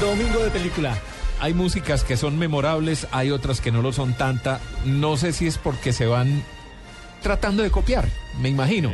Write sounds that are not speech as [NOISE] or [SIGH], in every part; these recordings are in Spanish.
Domingo de película. Hay músicas que son memorables, hay otras que no lo son tanta. No sé si es porque se van tratando de copiar, me imagino.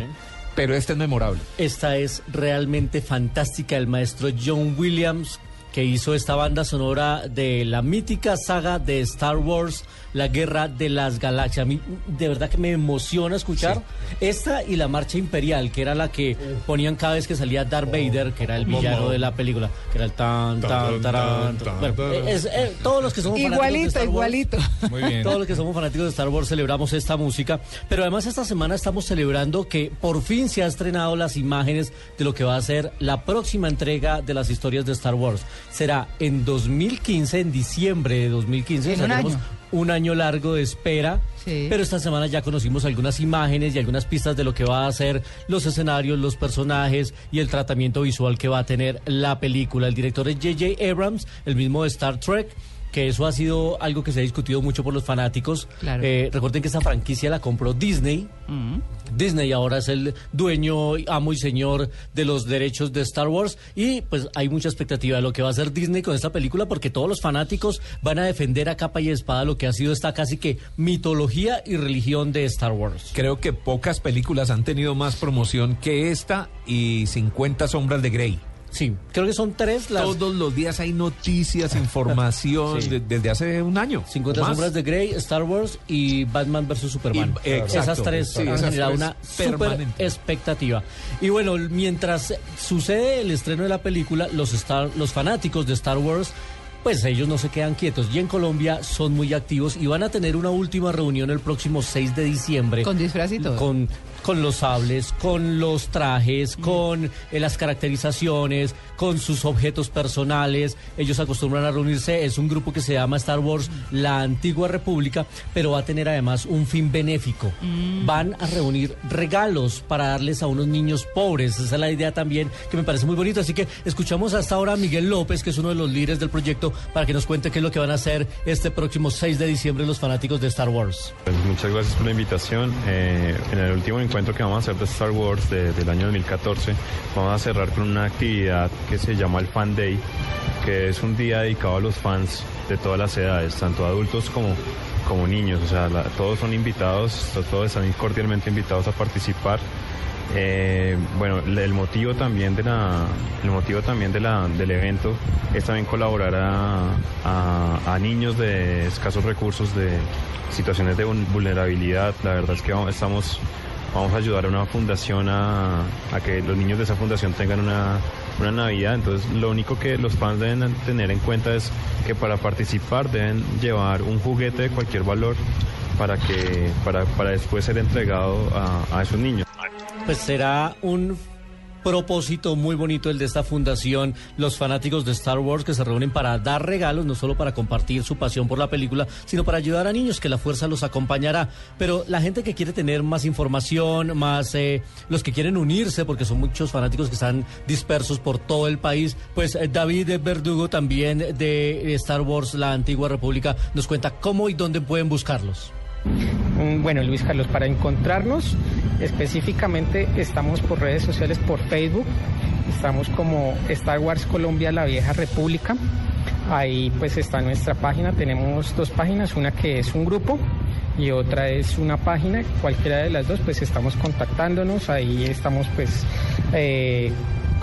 Pero esta es memorable. Esta es realmente fantástica. El maestro John Williams que hizo esta banda sonora de la mítica saga de Star Wars, La Guerra de las Galaxias. A mí de verdad que me emociona escuchar esta y la Marcha Imperial, que era la que ponían cada vez que salía Darth Vader, que era el villano de la película, que era el tan, tan, tarán, tan. Bueno, es- eh, todos los que somos fanáticos de Igualito, Star Wars, igualito. Muy bien. todos los que somos fanáticos de Star Wars celebramos esta música, pero además esta semana estamos celebrando que por fin se ha estrenado las imágenes de lo que va a ser la próxima entrega de las historias de Star Wars. Será en 2015, en diciembre de 2015. En un tenemos año. un año largo de espera, Sí. pero esta semana ya conocimos algunas imágenes y algunas pistas de lo que va a ser los escenarios, los personajes y el tratamiento visual que va a tener la película. El director es J.J. Abrams, el mismo de Star Trek. Que eso ha sido algo que se ha discutido mucho por los fanáticos. Claro. Eh, recuerden que esta franquicia la compró Disney. Disney ahora es el dueño, amo y señor de los derechos de Star Wars y pues hay mucha expectativa de lo que va a hacer Disney con esta película porque todos los fanáticos van a defender a capa y espada lo que ha sido esta casi que mitología y religión de Star Wars. Creo que pocas películas han tenido más promoción que esta y 50 sombras de Grey. Sí, creo que son tres las Todos los días hay noticias, [LAUGHS] información Sí. de- desde hace un año. 50 o más. sombras de Grey, Star Wars y Batman vs Superman. Y- exacto. esas tres Sí, han generado una super expectativa. Y bueno, mientras sucede el estreno de la película, los, Star, los fanáticos de Star Wars pues ellos no se quedan quietos y en Colombia son muy activos y van a tener una última reunión el próximo 6 de diciembre. Con disfraz y todo. Con, con los sables, con los trajes, con eh, las caracterizaciones, con sus objetos personales. Ellos acostumbran a reunirse. Es un grupo que se llama Star Wars La Antigua República, pero va a tener además un fin benéfico. Van a reunir regalos para darles a unos niños pobres. Esa es la idea también que me parece muy bonito. Así que escuchamos hasta ahora a Miguel López, que es uno de los líderes del proyecto, para que nos cuente qué es lo que van a hacer este próximo 6 de diciembre los fanáticos de Star Wars. Pues muchas gracias por la invitación. Eh, en el último encuentro que vamos a hacer de Star Wars de- del año 2014, vamos a cerrar con una actividad que se llama el Fan Day, que es un día dedicado a los fans de todas las edades, tanto adultos como, como niños. O sea, la- todos son invitados, to- todos están cordialmente invitados a participar. Eh, bueno, el motivo también de la, el motivo también de la, del evento es también colaborar a, a- a niños de escasos recursos, de situaciones de vul- vulnerabilidad. La verdad es que estamos, vamos a ayudar a una fundación a, a que los niños de esa fundación tengan una, una Navidad. Entonces, lo único que los fans deben tener en cuenta es que para participar deben llevar un juguete de cualquier valor para que para, para después ser entregado a, a esos niños. Pues será un propósito muy bonito el de esta fundación, los fanáticos de Star Wars que se reúnen para dar regalos, no solo para compartir su pasión por la película, sino para ayudar a niños que la fuerza los acompañará. Pero la gente que quiere tener más información, más eh, los que quieren unirse, porque son muchos fanáticos que están dispersos por todo el país, pues eh, David Verdugo también de Star Wars, la antigua república, nos cuenta cómo y dónde pueden buscarlos. Bueno, Luis Carlos, para encontrarnos específicamente estamos por redes sociales, por Facebook, estamos como Star Wars Colombia, la vieja república. Ahí pues está nuestra página, tenemos dos páginas, una que es un grupo y otra es una página, cualquiera de las dos pues estamos contactándonos, ahí estamos pues eh,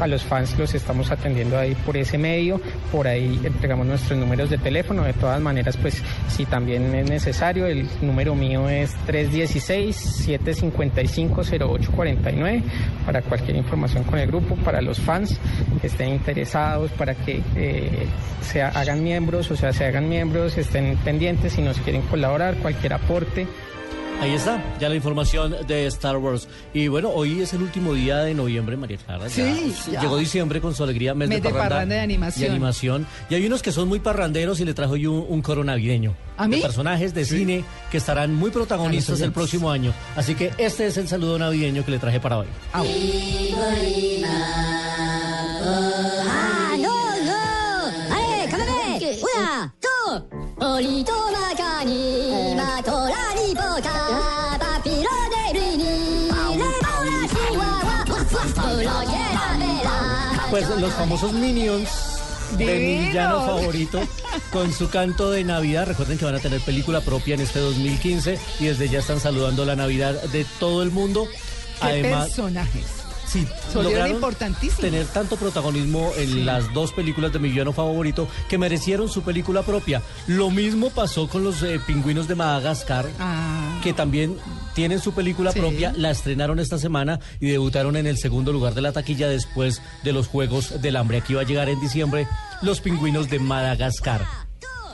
a los fans los estamos atendiendo ahí por ese medio, por ahí entregamos nuestros números de teléfono, de todas maneras pues si también es necesario, el número mío es 316-755-0849 para cualquier información con el grupo, para los fans que estén interesados, para que eh, se hagan miembros, o sea, se hagan miembros, estén pendientes si nos quieren colaborar, cualquier aporte. Ahí está, ya la información de Star Wars. Y bueno, hoy es el último día de noviembre, María Clara. Sí, ya. Llegó diciembre con su alegría, mes, mes de, parranda, de, parranda de animación. Y hay unos que son muy parranderos y le trajo yo un, coro navideño. ¿A mí? De personajes de cine que estarán muy protagonistas el próximo año. Así que este es el saludo navideño que le traje para hoy. ¡Ah, no, no! ¡Ale, cámbiame! ¡Una, dos! ¡Olito! Pues los famosos Minions de mi villano favorito con su canto de Navidad. Recuerden que van a tener película propia en este 2015 y desde ya están saludando la Navidad de todo el mundo. ¿Qué Además, personajes? sí, Son lograron importantísimos. tener tanto protagonismo en las dos películas de mi villano favorito que merecieron su película propia. Lo mismo pasó con los eh, pingüinos de Madagascar. Ah, que también tienen su película Sí. propia, la estrenaron esta semana y debutaron en el segundo lugar de la taquilla después de los Juegos del Hambre. Aquí va a llegar en diciembre Los Pingüinos de Madagascar.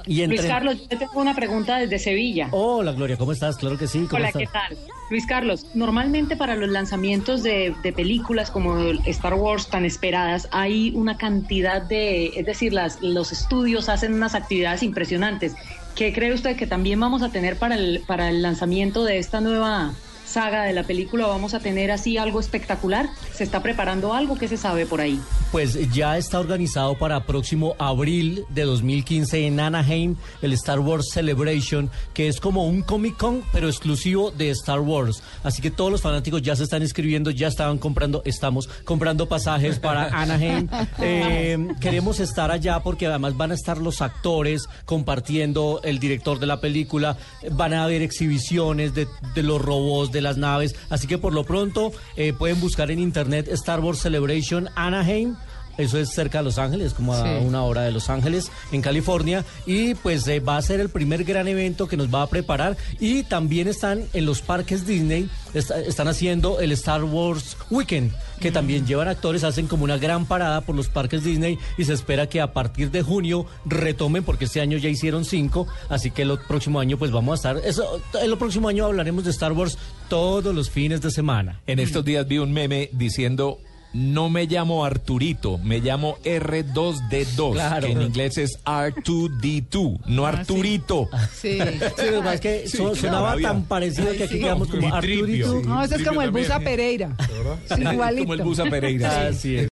Y Luis. Carlos, yo tengo una pregunta desde Sevilla. Hola Gloria, ¿cómo estás? Claro que sí. ¿cómo Hola, estás? ¿qué tal? Luis Carlos, normalmente para los lanzamientos de, de películas como Star Wars tan esperadas, hay una cantidad de, es decir, las, los estudios hacen unas actividades impresionantes. ¿Qué cree usted que también vamos a tener para el, para el lanzamiento de esta nueva saga de la película? ¿Vamos a tener así algo espectacular? ¿Se está preparando algo? ¿Qué se sabe por ahí? Pues ya está organizado para próximo abril de 2015 en Anaheim el Star Wars Celebration, que es como un Comic Con, pero exclusivo de Star Wars. Así que todos los fanáticos ya se están inscribiendo, ya estaban comprando, estamos comprando pasajes para [LAUGHS] Anaheim. Eh, queremos estar allá porque además van a estar los actores compartiendo el director de la película, van a haber exhibiciones de, de los robots, de las naves. Así que por lo pronto eh, pueden buscar en internet Star Wars Celebration Anaheim. Eso es cerca de Los Ángeles, como a Sí. una hora de Los Ángeles, en California. Y pues eh, va a ser el primer gran evento que nos va a preparar. Y también están en los parques Disney, est- están haciendo el Star Wars Weekend, que también llevan actores, hacen como una gran parada por los parques Disney. Y se espera que a partir de junio retomen, porque este año ya hicieron cinco. Así que el próximo año, pues vamos a estar. Eso, el próximo año hablaremos de Star Wars todos los fines de semana. En estos días vi un meme diciendo, no me llamo Arturito, me llamo R2D2, Claro. que en inglés es R2D2, no Ah, sí. Arturito. sí. Sí, lo que pasa es que Sí, sonaba rabia. tan parecido que aquí sí. quedamos como. Arturito. No, ese es como el Busa Pereira. [LAUGHS] Como el Igualito. Busa Pereira. Así es.